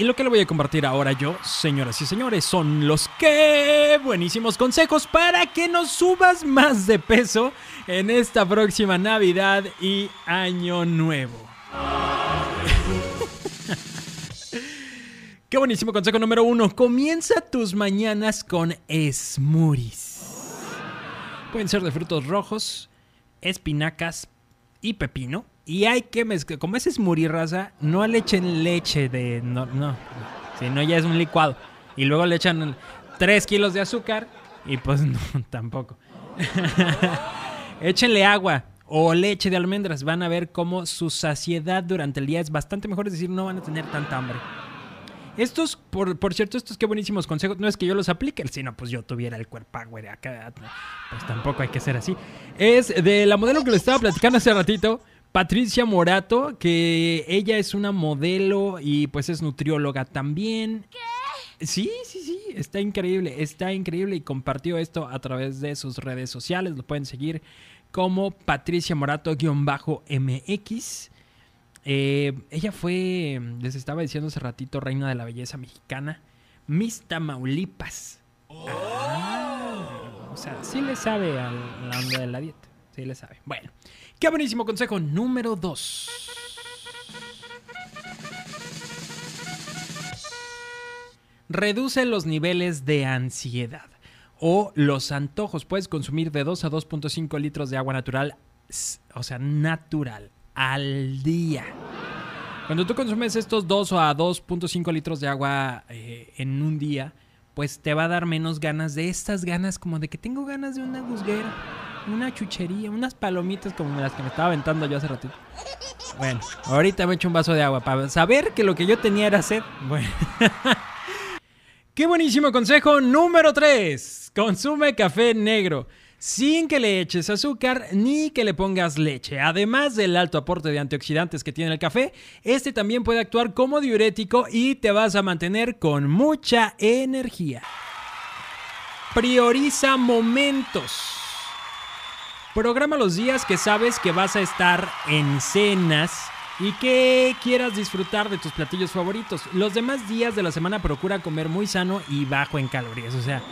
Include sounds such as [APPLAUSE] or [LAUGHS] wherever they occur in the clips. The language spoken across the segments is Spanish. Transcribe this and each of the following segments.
Y lo que le voy a compartir ahora yo, señoras y señores, son los que buenísimos consejos para que nos subas más de peso en esta próxima Navidad y Año Nuevo. [LAUGHS] Qué buenísimo consejo número uno. Comienza tus mañanas con smoothies. Pueden ser de frutos rojos, espinacas y pepino. Y hay que mezclar. Como ese smoothie raza, no le echen leche de. No, no. Si no, ya es un licuado. Y luego le echan 3 kilos de azúcar. Y pues [LAUGHS] no, tampoco. [LAUGHS] Échenle agua o leche de almendras. Van a ver cómo su saciedad durante el día es bastante mejor. Es decir, no van a tener tanta hambre. Estos, por, por, cierto, estos qué buenísimos consejos. No es que yo los aplique, sino pues yo tuviera el cuerpo güey, acá. Pues tampoco hay que ser así. Es de la modelo que le estaba platicando hace ratito. Patricia Morato, que ella es una modelo y pues es nutrióloga también. ¿Qué? Sí, sí, sí, está increíble, está increíble y compartió esto a través de sus redes sociales. Lo pueden seguir como Patricia Morato-MX. Eh, ella fue, les estaba diciendo hace ratito, reina de la belleza mexicana, Miss Tamaulipas. Ah, o sea, sí le sabe a la onda de la dieta, sí le sabe. Bueno. Qué buenísimo consejo número 2. Reduce los niveles de ansiedad o los antojos. Puedes consumir de 2 a 2.5 litros de agua natural, o sea, natural, al día. Cuando tú consumes estos 2 a 2.5 litros de agua eh, en un día, pues te va a dar menos ganas de estas ganas como de que tengo ganas de una guzguera una chuchería, unas palomitas como las que me estaba aventando yo hace ratito. Bueno, ahorita me echo un vaso de agua para saber que lo que yo tenía era sed. Bueno. [LAUGHS] Qué buenísimo consejo número 3. Consume café negro sin que le eches azúcar ni que le pongas leche. Además del alto aporte de antioxidantes que tiene el café, este también puede actuar como diurético y te vas a mantener con mucha energía. Prioriza momentos. Programa los días que sabes que vas a estar en cenas y que quieras disfrutar de tus platillos favoritos. Los demás días de la semana procura comer muy sano y bajo en calorías. O sea,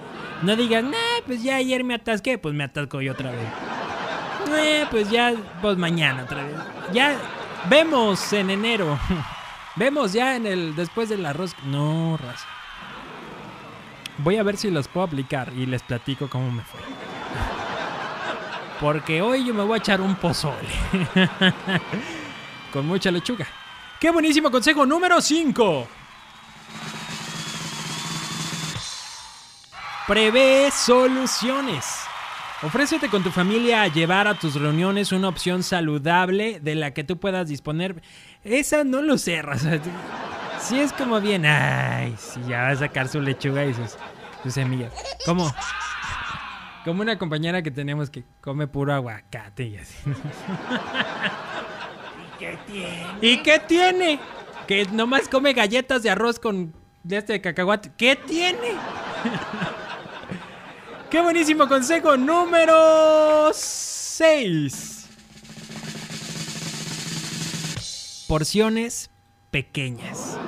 no digas, nah, pues ya ayer me atasqué, pues me atasco yo otra vez. Nah, pues ya, pues mañana otra vez. Ya vemos en enero. [LAUGHS] vemos ya en el después del arroz. No, raza. Voy a ver si los puedo aplicar y les platico cómo me fue. Porque hoy yo me voy a echar un pozole. [LAUGHS] Con mucha lechuga. ¡Qué buenísimo consejo número 5! Prevé soluciones. Ofrécete con tu familia a llevar a tus reuniones una opción saludable de la que tú puedas disponer. Esa no lo sé, Si es como bien, ay, si ya va a sacar su lechuga y sus semillas. ¿Cómo? Como una compañera que tenemos que come puro aguacate y así. ¿Y qué tiene? ¿Y qué tiene? Que nomás come galletas de arroz con de este cacahuate. ¿Qué tiene? [LAUGHS] ¡Qué buenísimo consejo número 6! Porciones pequeñas.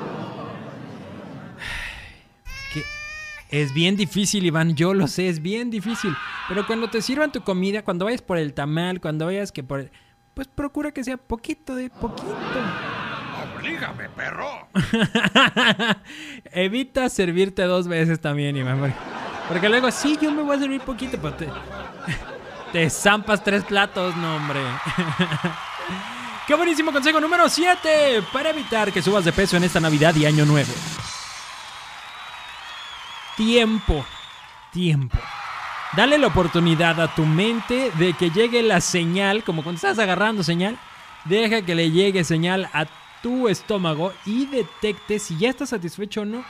Es bien difícil, Iván, yo lo sé, es bien difícil. Pero cuando te sirvan tu comida, cuando vayas por el tamal, cuando vayas que por... Pues procura que sea poquito de poquito. Oblígame, perro. [LAUGHS] Evita servirte dos veces también, Iván. Porque luego, sí, yo me voy a servir poquito, pero te, [LAUGHS] te zampas tres platos, no, hombre. [LAUGHS] Qué buenísimo consejo número 7 para evitar que subas de peso en esta Navidad y Año Nuevo tiempo, tiempo. Dale la oportunidad a tu mente de que llegue la señal, como cuando estás agarrando señal, deja que le llegue señal a tu estómago y detecte si ya estás satisfecho o no.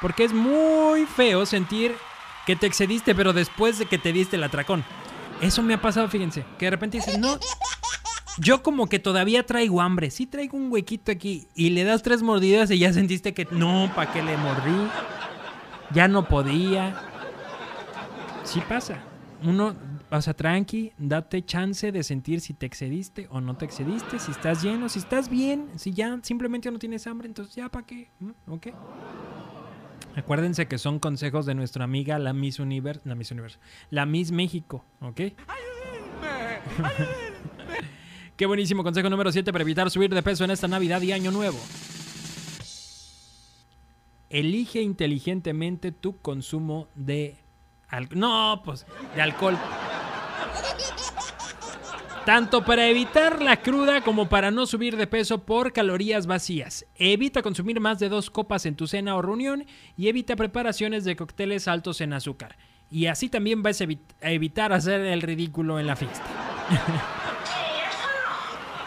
Porque es muy feo sentir que te excediste, pero después de que te diste el atracón. Eso me ha pasado, fíjense, que de repente dices, no, yo como que todavía traigo hambre, sí traigo un huequito aquí, y le das tres mordidas y ya sentiste que no, ¿para qué le mordí? Ya no podía. Sí pasa. Uno O sea, tranqui, date chance de sentir si te excediste o no te excediste, si estás lleno, si estás bien, si ya simplemente no tienes hambre, entonces ya para qué, ¿Mm? ¿ok? Acuérdense que son consejos de nuestra amiga la Miss Universo, la Miss Universo, la Miss México, ¿ok? [LAUGHS] Qué buenísimo consejo número 7 para evitar subir de peso en esta Navidad y Año Nuevo. Elige inteligentemente tu consumo de alcohol. No, pues, de alcohol. Tanto para evitar la cruda como para no subir de peso por calorías vacías. Evita consumir más de dos copas en tu cena o reunión y evita preparaciones de cócteles altos en azúcar. Y así también vas a, evi- a evitar hacer el ridículo en la fiesta. [LAUGHS]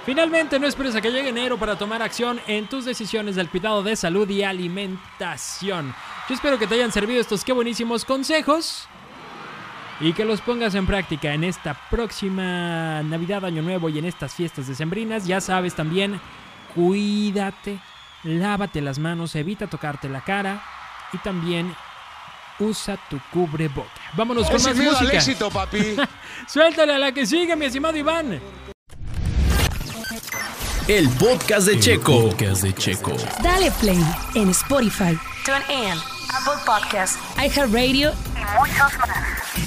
Finalmente, no esperes a que llegue enero para tomar acción en tus decisiones del cuidado de salud y alimentación. Yo espero que te hayan servido estos qué buenísimos consejos y que los pongas en práctica en esta próxima Navidad, Año Nuevo y en estas fiestas decembrinas. Ya sabes también, cuídate, lávate las manos, evita tocarte la cara y también usa tu cubreboca. Vámonos con más al éxito, papi. [LAUGHS] Suéltale a la que sigue, mi estimado Iván. El podcast de Checo. Podcast de Checo. Dale play en Spotify, TuneIn, Apple Podcasts iHeartRadio y muchos más.